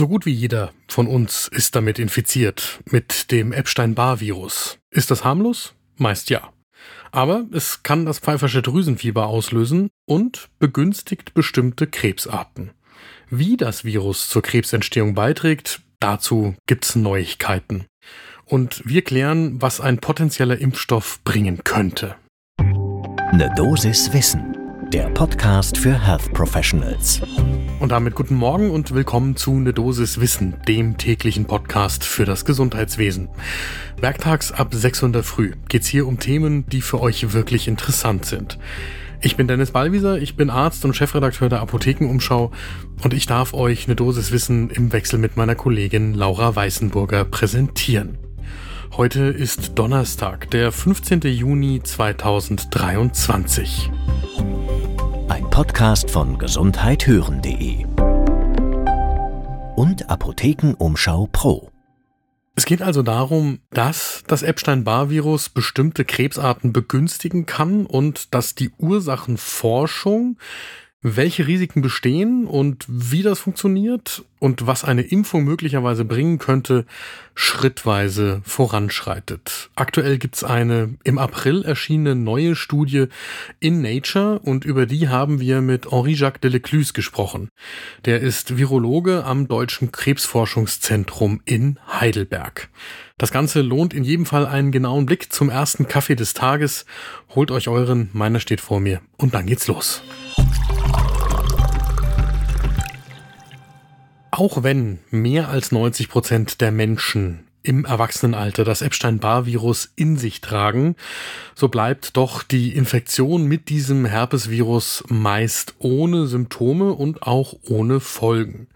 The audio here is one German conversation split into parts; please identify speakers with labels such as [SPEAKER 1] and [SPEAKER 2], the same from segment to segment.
[SPEAKER 1] So gut wie jeder von uns ist damit infiziert, mit dem Epstein-Barr-Virus. Ist das harmlos? Meist ja. Aber es kann das pfeifersche Drüsenfieber auslösen und begünstigt bestimmte Krebsarten. Wie das Virus zur Krebsentstehung beiträgt, dazu gibt's Neuigkeiten. Und wir klären, was ein potenzieller Impfstoff bringen könnte.
[SPEAKER 2] Ne Dosis Wissen, der Podcast für Health Professionals.
[SPEAKER 1] Und damit guten Morgen und willkommen zu Ne Dosis Wissen, dem täglichen Podcast für das Gesundheitswesen. Werktags ab 6 Uhr früh geht's hier um Themen, die für euch wirklich interessant sind. Ich bin Dennis Ballwieser, ich bin Arzt und Chefredakteur der Apothekenumschau und ich darf euch eine Dosis Wissen im Wechsel mit meiner Kollegin Laura Weißenburger präsentieren. Heute ist Donnerstag, der 15. Juni 2023.
[SPEAKER 2] Ein Podcast von gesundheithören.de und Apothekenumschau Pro.
[SPEAKER 1] Es geht also darum, dass das Epstein-Barr-Virus bestimmte Krebsarten begünstigen kann und dass die Ursachenforschung welche Risiken bestehen und wie das funktioniert und was eine Impfung möglicherweise bringen könnte, schrittweise voranschreitet. Aktuell gibt's eine im April erschienene neue Studie in Nature und über die haben wir mit Henri-Jacques Delecluse gesprochen. Der ist Virologe am Deutschen Krebsforschungszentrum in Heidelberg. Das Ganze lohnt in jedem Fall einen genauen Blick zum ersten Kaffee des Tages. Holt euch euren, meiner steht vor mir und dann geht's los. Auch wenn mehr als 90 Prozent der Menschen im Erwachsenenalter das Epstein-Barr-Virus in sich tragen, so bleibt doch die Infektion mit diesem Herpesvirus meist ohne Symptome und auch ohne Folgen.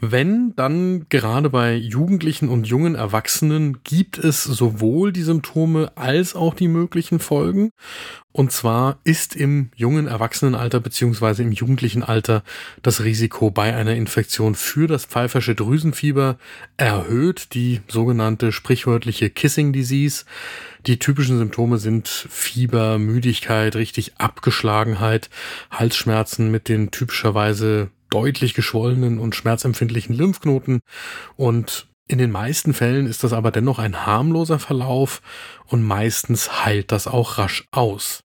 [SPEAKER 1] Wenn, dann gerade bei Jugendlichen und jungen Erwachsenen gibt es sowohl die Symptome als auch die möglichen Folgen. Und zwar ist im jungen Erwachsenenalter beziehungsweise im jugendlichen Alter das Risiko bei einer Infektion für das pfeifersche Drüsenfieber erhöht, die sogenannte sprichwörtliche Kissing Disease. Die typischen Symptome sind Fieber, Müdigkeit, richtig Abgeschlagenheit, Halsschmerzen mit den typischerweise deutlich geschwollenen und schmerzempfindlichen Lymphknoten und in den meisten Fällen ist das aber dennoch ein harmloser Verlauf und meistens heilt das auch rasch aus.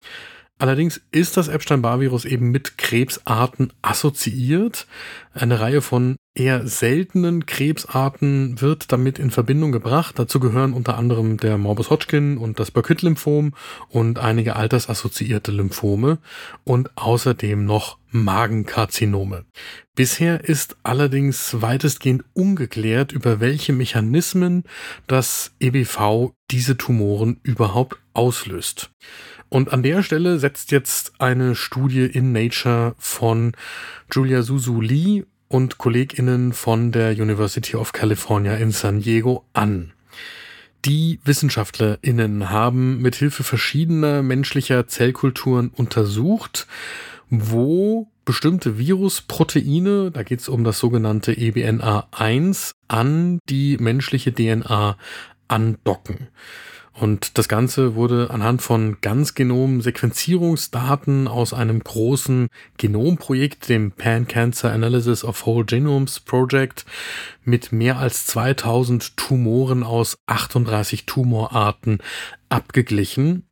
[SPEAKER 1] Allerdings ist das Epstein-Barr-Virus eben mit Krebsarten assoziiert. Eine Reihe von eher seltenen Krebsarten wird damit in Verbindung gebracht. Dazu gehören unter anderem der Morbus Hodgkin und das Burkitt-Lymphom und einige altersassoziierte Lymphome und außerdem noch Magenkarzinome. Bisher ist allerdings weitestgehend ungeklärt, über welche Mechanismen das EBV diese Tumoren überhaupt auslöst. Und an der Stelle setzt jetzt eine Studie in Nature von Julia Suzu Lee und KollegInnen von der University of California in San Diego an. Die WissenschaftlerInnen haben mithilfe verschiedener menschlicher Zellkulturen untersucht, wo bestimmte Virusproteine, da geht es um das sogenannte EBNA1, an die menschliche DNA andocken. Und das Ganze wurde anhand von Ganzgenom-Sequenzierungsdaten aus einem großen Genomprojekt, dem Pan Cancer Analysis of Whole Genomes Project, mit mehr als 2000 Tumoren aus 38 Tumorarten abgeglichen.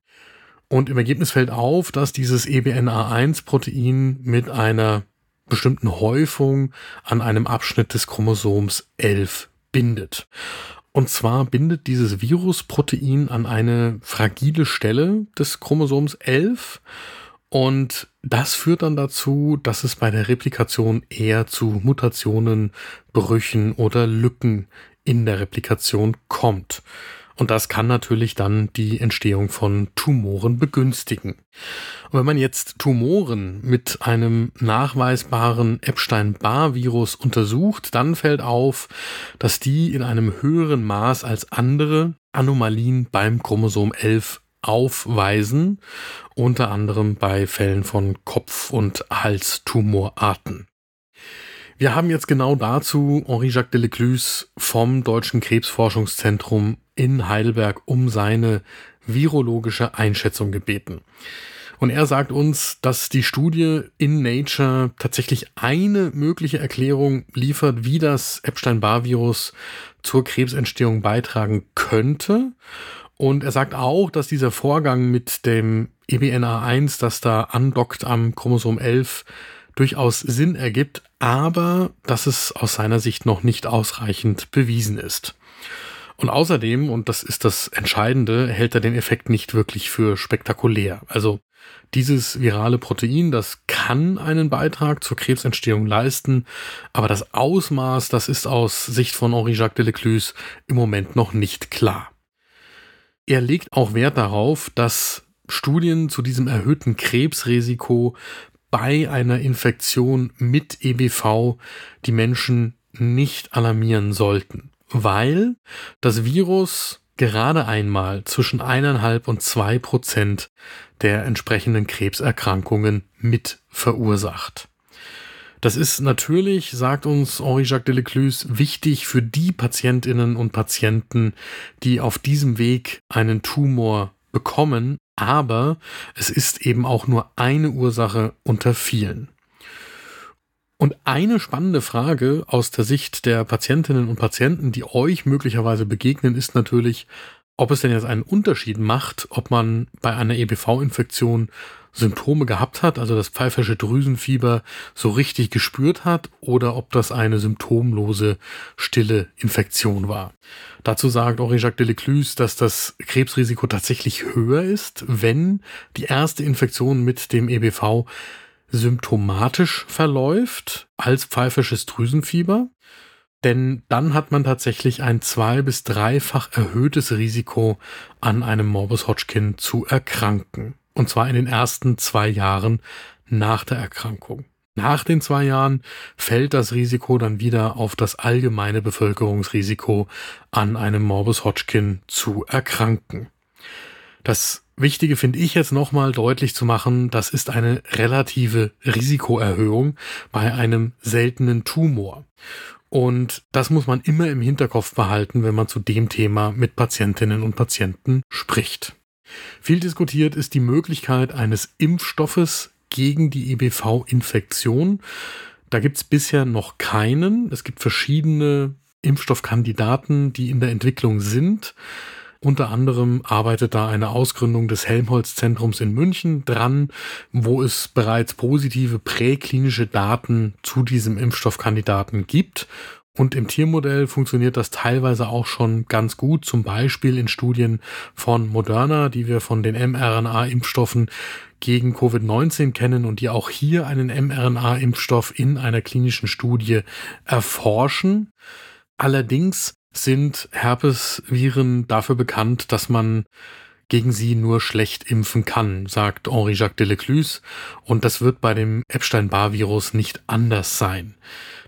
[SPEAKER 1] Und im Ergebnis fällt auf, dass dieses EBNA1-Protein mit einer bestimmten Häufung an einem Abschnitt des Chromosoms 11 bindet. Und zwar bindet dieses Virusprotein an eine fragile Stelle des Chromosoms 11 und das führt dann dazu, dass es bei der Replikation eher zu Mutationen, Brüchen oder Lücken in der Replikation kommt. Und das kann natürlich dann die Entstehung von Tumoren begünstigen. Und wenn man jetzt Tumoren mit einem nachweisbaren Epstein-Barr-Virus untersucht, dann fällt auf, dass die in einem höheren Maß als andere Anomalien beim Chromosom 11 aufweisen, unter anderem bei Fällen von Kopf- und Halstumorarten. Wir haben jetzt genau dazu Henri-Jacques Delecluse vom Deutschen Krebsforschungszentrum in Heidelberg um seine virologische Einschätzung gebeten. Und er sagt uns, dass die Studie in Nature tatsächlich eine mögliche Erklärung liefert, wie das Epstein-Barr-Virus zur Krebsentstehung beitragen könnte. Und er sagt auch, dass dieser Vorgang mit dem EBNA1, das da andockt am Chromosom 11, durchaus Sinn ergibt, aber dass es aus seiner Sicht noch nicht ausreichend bewiesen ist. Und außerdem, und das ist das Entscheidende, hält er den Effekt nicht wirklich für spektakulär. Also dieses virale Protein, das kann einen Beitrag zur Krebsentstehung leisten, aber das Ausmaß, das ist aus Sicht von Henri-Jacques Delecluse im Moment noch nicht klar. Er legt auch Wert darauf, dass Studien zu diesem erhöhten Krebsrisiko bei einer Infektion mit EBV die Menschen nicht alarmieren sollten, weil das Virus gerade einmal zwischen eineinhalb und zwei Prozent der entsprechenden Krebserkrankungen mit verursacht. Das ist natürlich, sagt uns Henri-Jacques Delecluse, wichtig für die Patientinnen und Patienten, die auf diesem Weg einen Tumor bekommen, aber es ist eben auch nur eine Ursache unter vielen. Und eine spannende Frage aus der Sicht der Patientinnen und Patienten, die euch möglicherweise begegnen, ist natürlich, ob es denn jetzt einen Unterschied macht, ob man bei einer EBV-Infektion Symptome gehabt hat, also das pfeifersche Drüsenfieber so richtig gespürt hat, oder ob das eine symptomlose, stille Infektion war. Dazu sagt Henri-Jacques Delecluse, dass das Krebsrisiko tatsächlich höher ist, wenn die erste Infektion mit dem EBV symptomatisch verläuft als pfeifersches Drüsenfieber. Denn dann hat man tatsächlich ein zwei- bis dreifach erhöhtes Risiko, an einem Morbus Hodgkin zu erkranken. Und zwar in den ersten zwei Jahren nach der Erkrankung. Nach den zwei Jahren fällt das Risiko dann wieder auf das allgemeine Bevölkerungsrisiko, an einem Morbus Hodgkin zu erkranken. Das Wichtige finde ich jetzt nochmal deutlich zu machen, das ist eine relative Risikoerhöhung bei einem seltenen Tumor. Und das muss man immer im Hinterkopf behalten, wenn man zu dem Thema mit Patientinnen und Patienten spricht. Viel diskutiert ist die Möglichkeit eines Impfstoffes gegen die EBV-Infektion. Da gibt es bisher noch keinen. Es gibt verschiedene Impfstoffkandidaten, die in der Entwicklung sind. Unter anderem arbeitet da eine Ausgründung des Helmholtz-Zentrums in München dran, wo es bereits positive präklinische Daten zu diesem Impfstoffkandidaten gibt. Und im Tiermodell funktioniert das teilweise auch schon ganz gut, zum Beispiel in Studien von Moderna, die wir von den mRNA-Impfstoffen gegen Covid-19 kennen und die auch hier einen mRNA-Impfstoff in einer klinischen Studie erforschen. Allerdings sind Herpesviren dafür bekannt, dass man gegen sie nur schlecht impfen kann, sagt Henri-Jacques Delecluse. Und das wird bei dem Epstein-Barr-Virus nicht anders sein.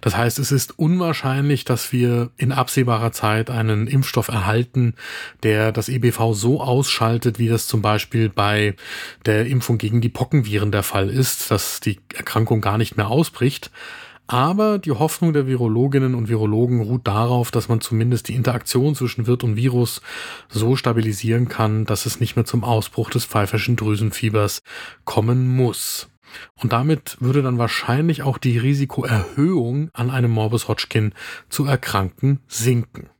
[SPEAKER 1] Das heißt, es ist unwahrscheinlich, dass wir in absehbarer Zeit einen Impfstoff erhalten, der das EBV so ausschaltet, wie das zum Beispiel bei der Impfung gegen die Pockenviren der Fall ist, dass die Erkrankung gar nicht mehr ausbricht. Aber die Hoffnung der Virologinnen und Virologen ruht darauf, dass man zumindest die Interaktion zwischen Wirt und Virus so stabilisieren kann, dass es nicht mehr zum Ausbruch des pfeiferschen Drüsenfiebers kommen muss. Und damit würde dann wahrscheinlich auch die Risikoerhöhung an einem Morbus Hodgkin zu erkranken sinken.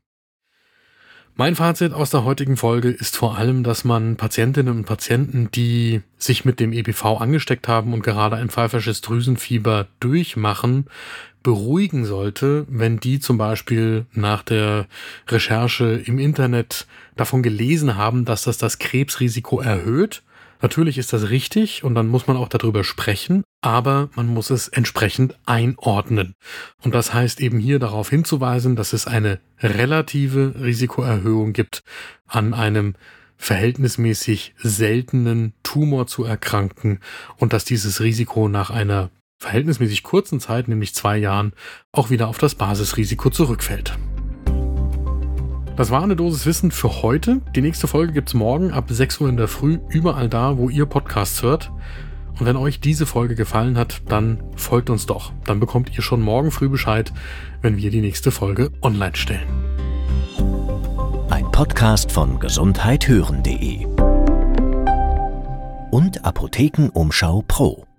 [SPEAKER 1] Mein Fazit aus der heutigen Folge ist vor allem, dass man Patientinnen und Patienten, die sich mit dem EBV angesteckt haben und gerade ein pfeifersches Drüsenfieber durchmachen, beruhigen sollte, wenn die zum Beispiel nach der Recherche im Internet davon gelesen haben, dass das das Krebsrisiko erhöht Natürlich ist das richtig und dann muss man auch darüber sprechen, aber man muss es entsprechend einordnen. Und das heißt eben hier darauf hinzuweisen, dass es eine relative Risikoerhöhung gibt, an einem verhältnismäßig seltenen Tumor zu erkranken und dass dieses Risiko nach einer verhältnismäßig kurzen Zeit, nämlich zwei Jahren, auch wieder auf das Basisrisiko zurückfällt. Das war eine Dosis Wissen für heute. Die nächste Folge gibt es morgen ab 6 Uhr in der Früh, überall da, wo ihr Podcasts hört. Und wenn euch diese Folge gefallen hat, dann folgt uns doch. Dann bekommt ihr schon morgen früh Bescheid, wenn wir die nächste Folge online stellen.
[SPEAKER 2] Ein Podcast von gesundheithören.de und Apothekenumschau Pro.